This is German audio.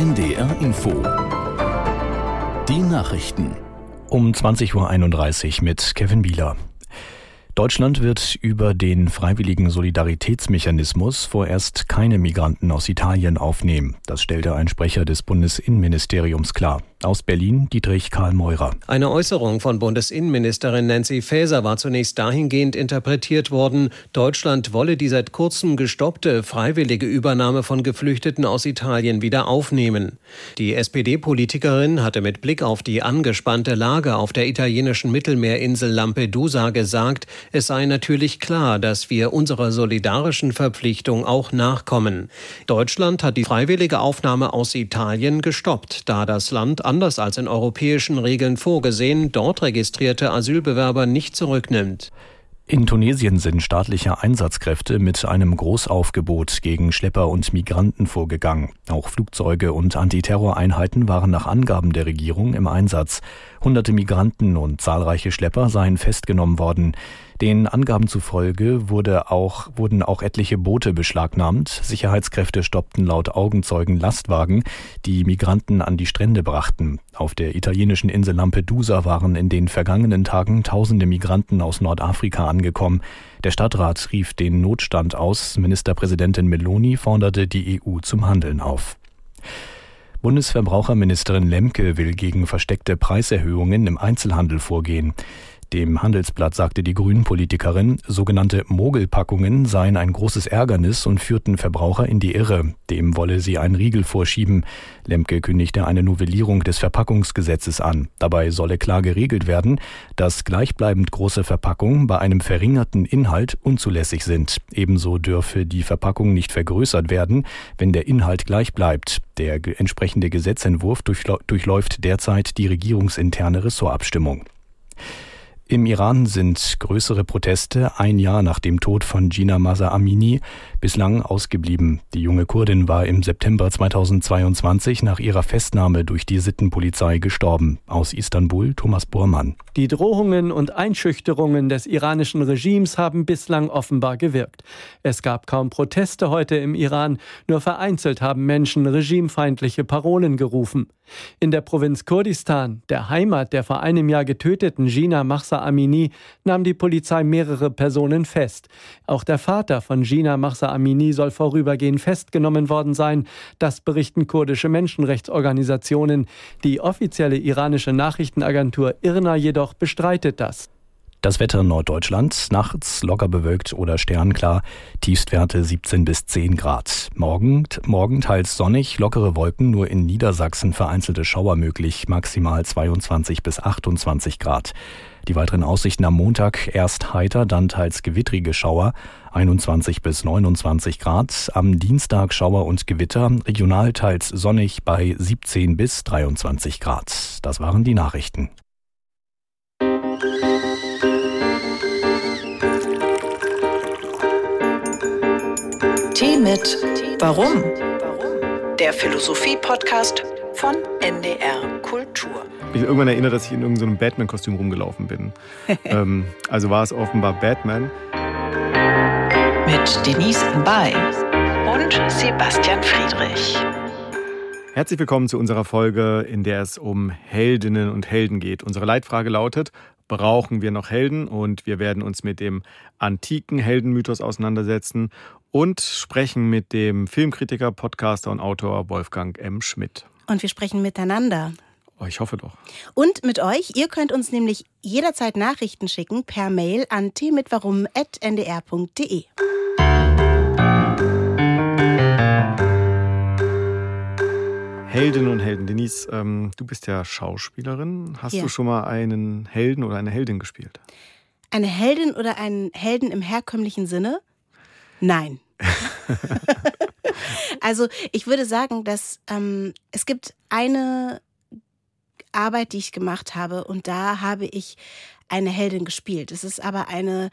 NDR Info. Die Nachrichten. Um 20.31 Uhr mit Kevin Bieler. Deutschland wird über den freiwilligen Solidaritätsmechanismus vorerst keine Migranten aus Italien aufnehmen. Das stellte ein Sprecher des Bundesinnenministeriums klar. Aus Berlin Dietrich Karl Meurer. Eine Äußerung von Bundesinnenministerin Nancy Faeser war zunächst dahingehend interpretiert worden, Deutschland wolle die seit kurzem gestoppte freiwillige Übernahme von Geflüchteten aus Italien wieder aufnehmen. Die SPD-Politikerin hatte mit Blick auf die angespannte Lage auf der italienischen Mittelmeerinsel Lampedusa gesagt, es sei natürlich klar, dass wir unserer solidarischen Verpflichtung auch nachkommen. Deutschland hat die freiwillige Aufnahme aus Italien gestoppt, da das Land anders als in europäischen Regeln vorgesehen, dort registrierte Asylbewerber nicht zurücknimmt. In Tunesien sind staatliche Einsatzkräfte mit einem Großaufgebot gegen Schlepper und Migranten vorgegangen. Auch Flugzeuge und Antiterroreinheiten waren nach Angaben der Regierung im Einsatz. Hunderte Migranten und zahlreiche Schlepper seien festgenommen worden. Den Angaben zufolge wurde auch, wurden auch etliche Boote beschlagnahmt. Sicherheitskräfte stoppten laut Augenzeugen Lastwagen, die Migranten an die Strände brachten. Auf der italienischen Insel Lampedusa waren in den vergangenen Tagen tausende Migranten aus Nordafrika angekommen. Der Stadtrat rief den Notstand aus. Ministerpräsidentin Meloni forderte die EU zum Handeln auf. Bundesverbraucherministerin Lemke will gegen versteckte Preiserhöhungen im Einzelhandel vorgehen. Dem Handelsblatt sagte die Grünen-Politikerin, sogenannte Mogelpackungen seien ein großes Ärgernis und führten Verbraucher in die Irre. Dem wolle sie einen Riegel vorschieben. Lemke kündigte eine Novellierung des Verpackungsgesetzes an. Dabei solle klar geregelt werden, dass gleichbleibend große Verpackungen bei einem verringerten Inhalt unzulässig sind. Ebenso dürfe die Verpackung nicht vergrößert werden, wenn der Inhalt gleich bleibt. Der entsprechende Gesetzentwurf durchläuft derzeit die regierungsinterne Ressortabstimmung. Im Iran sind größere Proteste ein Jahr nach dem Tod von Gina Masa Amini bislang ausgeblieben. Die junge Kurdin war im September 2022 nach ihrer Festnahme durch die Sittenpolizei gestorben. Aus Istanbul Thomas Bormann. Die Drohungen und Einschüchterungen des iranischen Regimes haben bislang offenbar gewirkt. Es gab kaum Proteste heute im Iran, nur vereinzelt haben Menschen regimefeindliche Parolen gerufen. In der Provinz Kurdistan, der Heimat der vor einem Jahr getöteten Gina Mahsa Amini, nahm die Polizei mehrere Personen fest. Auch der Vater von Gina Mahsa Amini soll vorübergehend festgenommen worden sein. Das berichten kurdische Menschenrechtsorganisationen. Die offizielle iranische Nachrichtenagentur IRNA jedoch bestreitet das. Das Wetter in Norddeutschland, nachts locker bewölkt oder sternklar, Tiefstwerte 17 bis 10 Grad. Morgen, morgen teils sonnig, lockere Wolken, nur in Niedersachsen vereinzelte Schauer möglich, maximal 22 bis 28 Grad. Die weiteren Aussichten am Montag erst heiter, dann teils gewittrige Schauer, 21 bis 29 Grad. Am Dienstag Schauer und Gewitter, regional teils sonnig bei 17 bis 23 Grad. Das waren die Nachrichten. Mit Warum? Der Philosophie-Podcast von NDR Kultur. Ich irgendwann erinnere, dass ich in irgendeinem Batman-Kostüm rumgelaufen bin. ähm, also war es offenbar Batman. Mit Denise Mbay und Sebastian Friedrich. Herzlich willkommen zu unserer Folge, in der es um Heldinnen und Helden geht. Unsere Leitfrage lautet, brauchen wir noch Helden? Und wir werden uns mit dem antiken Heldenmythos auseinandersetzen und sprechen mit dem Filmkritiker, Podcaster und Autor Wolfgang M. Schmidt. Und wir sprechen miteinander. Oh, ich hoffe doch. Und mit euch. Ihr könnt uns nämlich jederzeit Nachrichten schicken per Mail an tmitwarum.ndr.de. Heldinnen und Helden. Denise, ähm, du bist ja Schauspielerin. Hast Ja. du schon mal einen Helden oder eine Heldin gespielt? Eine Heldin oder einen Helden im herkömmlichen Sinne? Nein. also ich würde sagen, dass ähm, es gibt eine Arbeit, die ich gemacht habe und da habe ich eine Heldin gespielt. Es ist aber eine